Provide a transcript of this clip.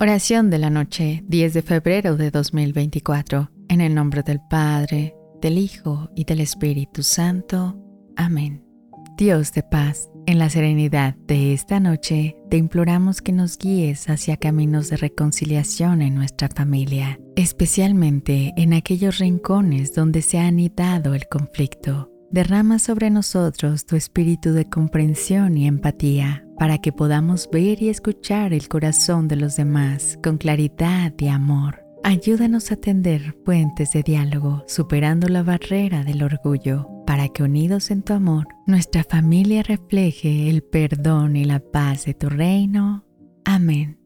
Oración de la noche, 10 de febrero de 2024, en el nombre del Padre, del Hijo y del Espíritu Santo. Amén. Dios de paz, en la serenidad de esta noche te imploramos que nos guíes hacia caminos de reconciliación en nuestra familia, especialmente en aquellos rincones donde se ha anidado el conflicto. Derrama sobre nosotros tu espíritu de comprensión y empatía para que podamos ver y escuchar el corazón de los demás con claridad y amor. Ayúdanos a tender puentes de diálogo, superando la barrera del orgullo, para que unidos en tu amor, nuestra familia refleje el perdón y la paz de tu reino. Amén.